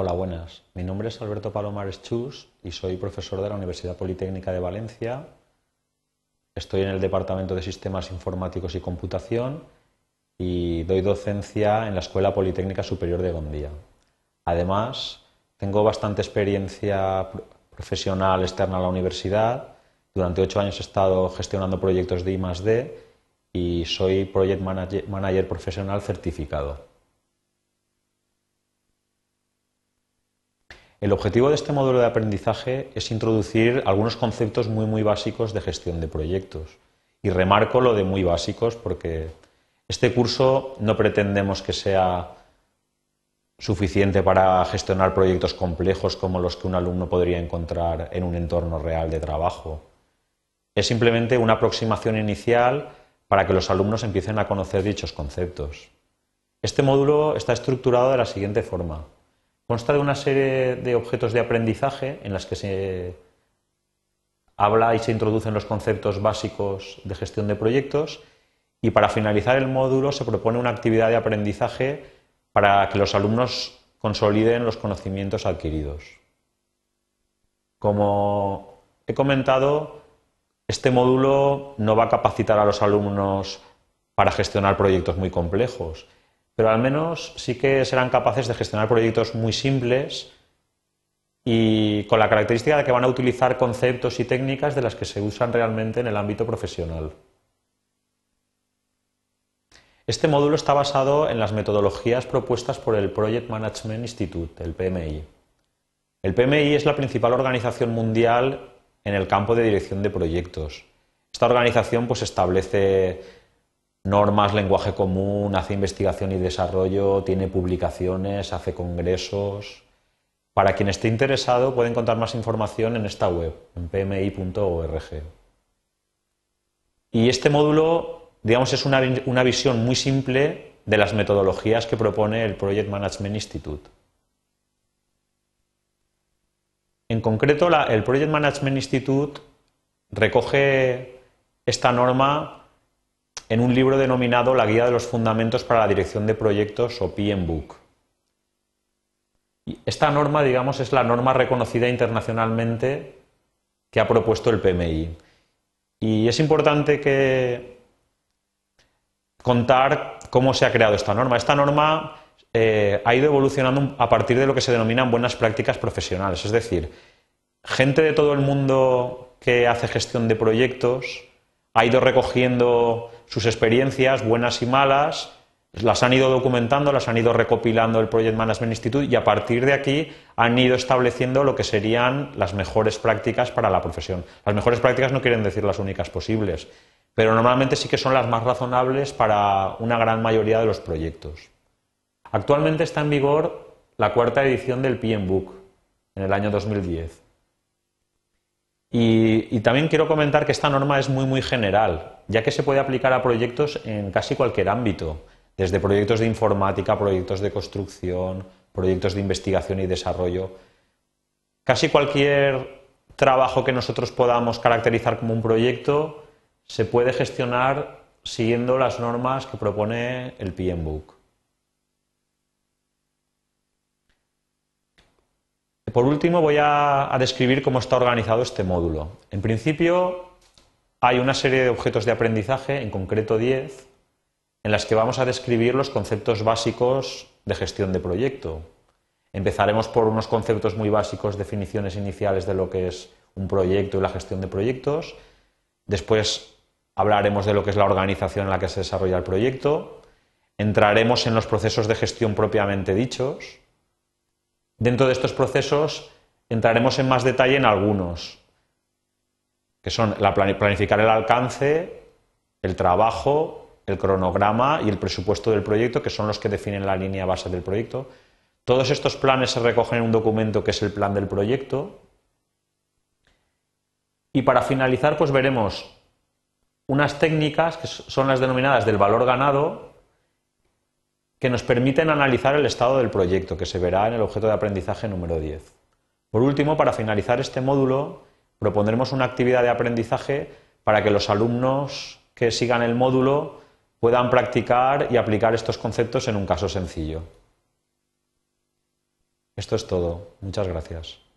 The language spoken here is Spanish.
Hola, buenas. Mi nombre es Alberto Palomares Chus y soy profesor de la Universidad Politécnica de Valencia. Estoy en el Departamento de Sistemas Informáticos y Computación y doy docencia en la Escuela Politécnica Superior de Gondía. Además, tengo bastante experiencia profesional externa a la universidad. Durante ocho años he estado gestionando proyectos de I+D y soy Project Manager profesional certificado. El objetivo de este módulo de aprendizaje es introducir algunos conceptos muy muy básicos de gestión de proyectos. Y remarco lo de muy básicos porque este curso no pretendemos que sea suficiente para gestionar proyectos complejos como los que un alumno podría encontrar en un entorno real de trabajo. Es simplemente una aproximación inicial para que los alumnos empiecen a conocer dichos conceptos. Este módulo está estructurado de la siguiente forma. Consta de una serie de objetos de aprendizaje en las que se habla y se introducen los conceptos básicos de gestión de proyectos y para finalizar el módulo se propone una actividad de aprendizaje para que los alumnos consoliden los conocimientos adquiridos. Como he comentado, este módulo no va a capacitar a los alumnos para gestionar proyectos muy complejos, pero al menos sí que serán capaces de gestionar proyectos muy simples y con la característica de que van a utilizar conceptos y técnicas de las que se usan realmente en el ámbito profesional. Este módulo está basado en las metodologías propuestas por el Project Management Institute, el PMI. El PMI es la principal organización mundial en el campo de dirección de proyectos. Esta organización pues, establece normas, lenguaje común, hace investigación y desarrollo, tiene publicaciones, hace congresos. Para quien esté interesado puede encontrar más información en esta web, en pmi.org. Y este módulo, digamos, es una, una visión muy simple de las metodologías que propone el Project Management Institute. En concreto, el Project Management Institute recoge esta norma en un libro denominado La Guía de los Fundamentos para la Dirección de Proyectos o PMBOK. Esta norma, digamos, es la norma reconocida internacionalmente que ha propuesto el PMI. Y es importante que contar cómo se ha creado esta norma. Esta norma eh, ha ido evolucionando a partir de lo que se denominan buenas prácticas profesionales, es decir, gente de todo el mundo que hace gestión de proyectos ha ido recogiendo sus experiencias, buenas y malas, las han ido documentando, las han ido recopilando el Project Management Institute y a partir de aquí han ido estableciendo lo que serían las mejores prácticas para la profesión. Las mejores prácticas no quieren decir las únicas posibles, pero normalmente sí que son las más razonables para una gran mayoría de los proyectos. Actualmente está en vigor la cuarta edición del PMBOK en el año 2010. Y, también quiero comentar que esta norma es muy, muy general, ya que se puede aplicar a proyectos en casi cualquier ámbito, desde proyectos de informática, proyectos de construcción, proyectos de investigación y desarrollo. Casi cualquier trabajo que nosotros podamos caracterizar como un proyecto se puede gestionar siguiendo las normas que propone el PMBOK. Por último, voy a, describir cómo está organizado este módulo. En principio, hay una serie de objetos de aprendizaje, en concreto 10, en las que vamos a describir los conceptos básicos de gestión de proyecto. Empezaremos por unos conceptos muy básicos, definiciones iniciales de lo que es un proyecto y la gestión de proyectos. Después hablaremos de lo que es la organización en la que se desarrolla el proyecto. Entraremos en los procesos de gestión propiamente dichos Dentro de estos procesos entraremos en más detalle en algunos, que son la planificar el alcance, el trabajo, el cronograma y el presupuesto del proyecto, que son los que definen la línea base del proyecto. Todos estos planes se recogen en un documento que es el plan del proyecto. Y para finalizar, pues veremos unas técnicas que son las denominadas del valor ganado, que nos permiten analizar el estado del proyecto, que se verá en el objeto de aprendizaje número 10. Por último, para finalizar este módulo, propondremos una actividad de aprendizaje para que los alumnos que sigan el módulo puedan practicar y aplicar estos conceptos en un caso sencillo. Esto es todo. Muchas gracias.